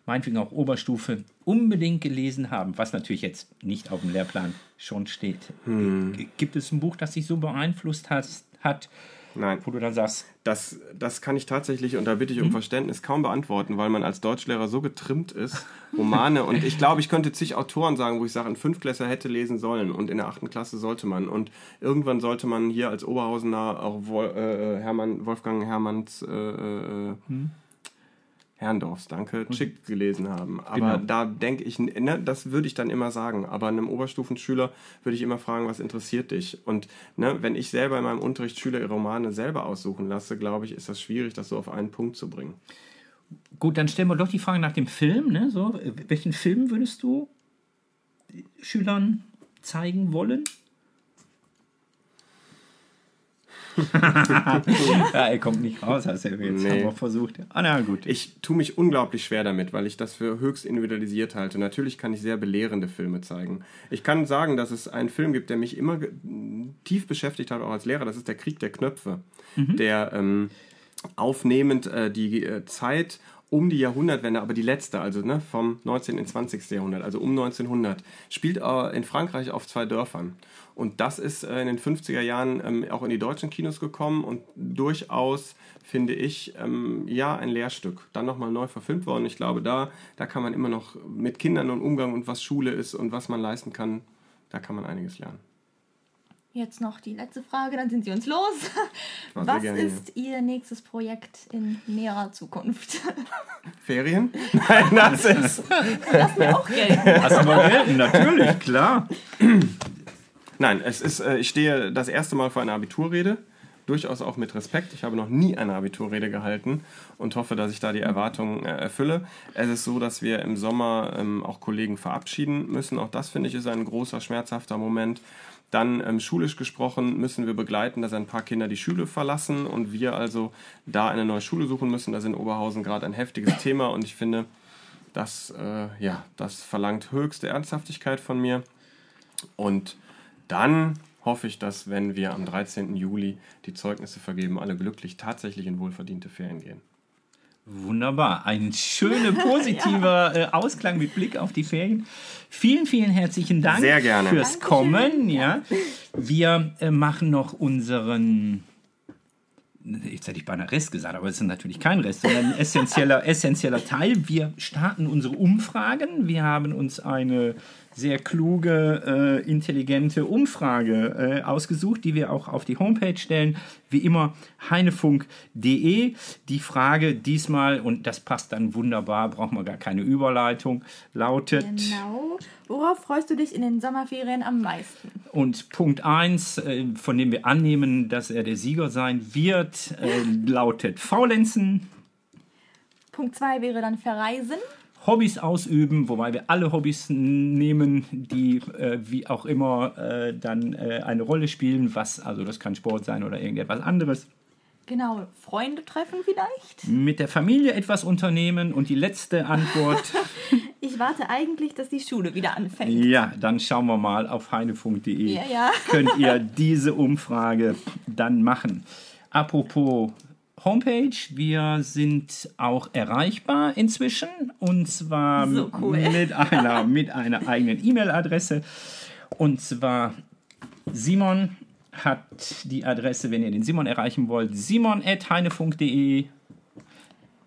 C: meinetwegen auch Oberstufe, unbedingt gelesen haben, was natürlich jetzt nicht auf dem Lehrplan schon steht.
E: Hm.
C: Gibt es ein Buch, das dich so beeinflusst hat, hat
E: Nein.
C: wo du dann sagst,
E: Das, das kann ich tatsächlich, und da bitte ich
C: Mhm.
E: um Verständnis, kaum beantworten, weil man als Deutschlehrer so getrimmt ist, Romane. und ich glaube, ich könnte zig Autoren sagen, wo ich sage, ein Fünftklässler hätte lesen sollen und in der achten Klasse sollte man. Und irgendwann sollte man hier als Oberhausener auch Wol äh, Hermann, Wolfgang Hermanns äh, äh, Herrndorfs, danke, Chick gelesen haben. Aber
C: Genau.
E: da denke ich, ne, das würde ich dann immer sagen. Aber einem Oberstufenschüler würde ich immer fragen, was interessiert dich? Und ne, wenn ich selber in meinem Unterricht Schüler ihre Romane selber aussuchen lasse, glaube ich, ist das schwierig, das so auf einen Punkt zu bringen.
C: gut, dann stellen wir doch die Frage nach dem Film. Ne? So, welchen Film würdest du Schülern zeigen wollen? ja, er kommt nicht raus, hast du jetzt
E: Nee.
C: haben versucht. Ah, na gut.
E: Ich tue mich unglaublich schwer damit, weil ich das für höchst individualisiert halte. Natürlich kann ich sehr belehrende Filme zeigen. Ich kann sagen, dass es einen Film gibt, der mich immer tief beschäftigt hat, auch als Lehrer. Das ist der Krieg der Knöpfe, der ähm, aufnehmend äh, die äh, Zeit um die Jahrhundertwende, aber die letzte, also ne, vom 19. ins 20. Jahrhundert, also um 1900, spielt äh, in Frankreich auf zwei Dörfern. Und das ist äh, in den 50er Jahren ähm, auch in die deutschen Kinos gekommen und durchaus, finde ich, ähm, ja, ein Lehrstück. Dann nochmal neu verfilmt worden. Ich glaube, da, da kann man immer noch mit Kindern und Umgang und was Schule ist und was man leisten kann, da kann man einiges lernen.
B: Jetzt noch die letzte Frage, dann sind Sie uns los. Was ist Ihr nächstes Projekt in näherer Zukunft?
E: Ferien? Nein, das ist.
B: Lass mir auch Geld.
C: Hast aber gelten, natürlich, klar.
E: Nein, es ist, äh, ich stehe das erste Mal vor einer Abiturrede. Durchaus auch mit Respekt. Ich habe noch nie eine Abiturrede gehalten und hoffe, dass ich da die Erwartungen äh, erfülle. Es ist so, dass wir im Sommer ähm, auch Kollegen verabschieden müssen. Auch das finde ich ist ein großer, schmerzhafter Moment. Dann ähm, schulisch gesprochen müssen wir begleiten, dass ein paar Kinder die Schule verlassen und wir also da eine neue Schule suchen müssen. Das ist in Oberhausen gerade ein heftiges Thema und ich finde, das, äh, ja, das verlangt höchste Ernsthaftigkeit von mir. Und dann hoffe ich, dass, wenn wir am 13. Juli die Zeugnisse vergeben, alle glücklich tatsächlich in wohlverdiente Ferien gehen.
C: Wunderbar. Ein schöner, positiver äh, Ausklang mit Blick auf die Ferien. Vielen, vielen herzlichen Dank
E: Sehr gerne.
C: fürs Kommen. Ja. Wir äh, machen noch unseren, jetzt hätte ich beinahe Rest gesagt, aber es ist natürlich kein Rest, sondern ein essentieller, essentieller Teil. Wir starten unsere Umfragen. Wir haben uns eine sehr kluge, äh, intelligente Umfrage äh, ausgesucht, die wir auch auf die Homepage stellen. Wie immer heinefunk.de. Die Frage diesmal, und das passt dann wunderbar, brauchen wir gar keine Überleitung, lautet.
B: Genau. Worauf freust du dich in den Sommerferien am meisten?
C: Und Punkt 1, äh, von dem wir annehmen, dass er der Sieger sein wird, äh, lautet Faulenzen.
B: Punkt 2 wäre dann Verreisen.
C: Hobbys ausüben, wobei wir alle Hobbys nehmen, die äh, wie auch immer äh, dann äh, eine Rolle spielen, was, also das kann Sport sein oder irgendetwas anderes.
B: Genau, Freunde treffen vielleicht.
C: Mit der Familie etwas unternehmen und die letzte Antwort.
B: ich warte eigentlich, dass die Schule wieder anfängt.
C: Ja, dann schauen wir mal auf heinefunk.de.
B: Ja, ja.
C: Könnt ihr diese Umfrage dann machen. Apropos Homepage. Wir sind auch erreichbar inzwischen und zwar
B: so cool.
C: mit, einer, mit einer eigenen E-Mail-Adresse. Und zwar Simon hat die Adresse, wenn ihr den Simon erreichen wollt, simon.heinefunk.de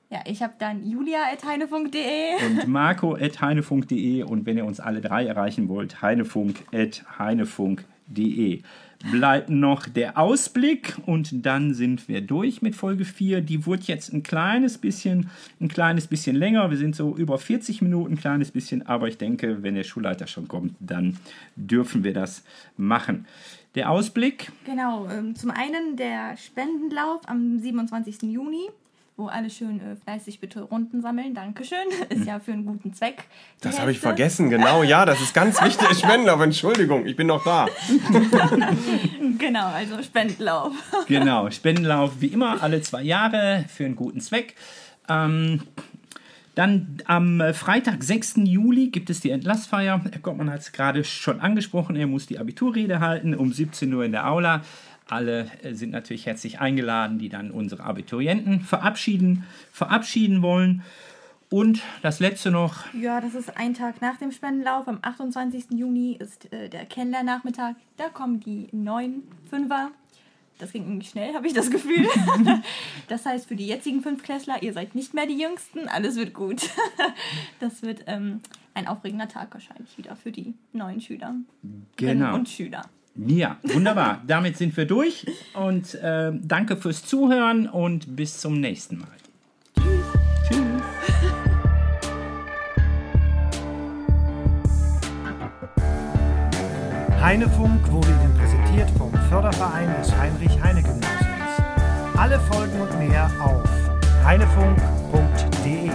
B: ja, ich habe dann julia.heinefunk.de
C: und marco.heinefunk.de und wenn ihr uns alle drei erreichen wollt, heinefunk.heinefunk.de bleibt noch der Ausblick und dann sind wir durch mit Folge 4. Die wurde jetzt ein kleines bisschen, ein kleines bisschen länger. Wir sind so über 40 Minuten, ein kleines bisschen, aber ich denke, wenn der Schulleiter schon kommt, dann dürfen wir das machen. Der Ausblick?
B: Genau, ähm, zum einen der Spendenlauf am 27. Juni wo alle schön äh, fleißig bitte Runden sammeln. Dankeschön. Ist ja für einen guten Zweck.
E: Das habe ich vergessen, genau. Ja, das ist ganz wichtig. Spendenlauf, Entschuldigung, ich bin noch da.
B: genau, also Spendenlauf.
C: genau, Spendenlauf wie immer alle zwei Jahre für einen guten Zweck. Ähm, dann am Freitag, 6. Juli, gibt es die Entlassfeier. Herr Gottmann hat es gerade schon angesprochen. Er muss die Abiturrede halten um 17 Uhr in der Aula. Alle äh, sind natürlich herzlich eingeladen, die dann unsere Abiturienten verabschieden, verabschieden wollen. Und das letzte noch.
B: Ja, das ist ein Tag nach dem Spendenlauf. Am 28. Juni ist äh, der Kennenlernnachmittag. Da kommen die neuen Fünfer. Das ging irgendwie schnell, habe ich das Gefühl. das heißt, für die jetzigen Fünfklässler, ihr seid nicht mehr die Jüngsten, alles wird gut. das wird ähm, ein aufregender Tag wahrscheinlich wieder für die neuen Schüler
C: genau.
B: und Schüler.
C: Ja, wunderbar. Damit sind wir durch und äh, danke fürs Zuhören und bis zum nächsten Mal. Tschüss.
A: Heinefunk wurde Ihnen präsentiert vom Förderverein des Heinrich-Heine-Gymnasiums. Alle Folgen und mehr auf heinefunk.de.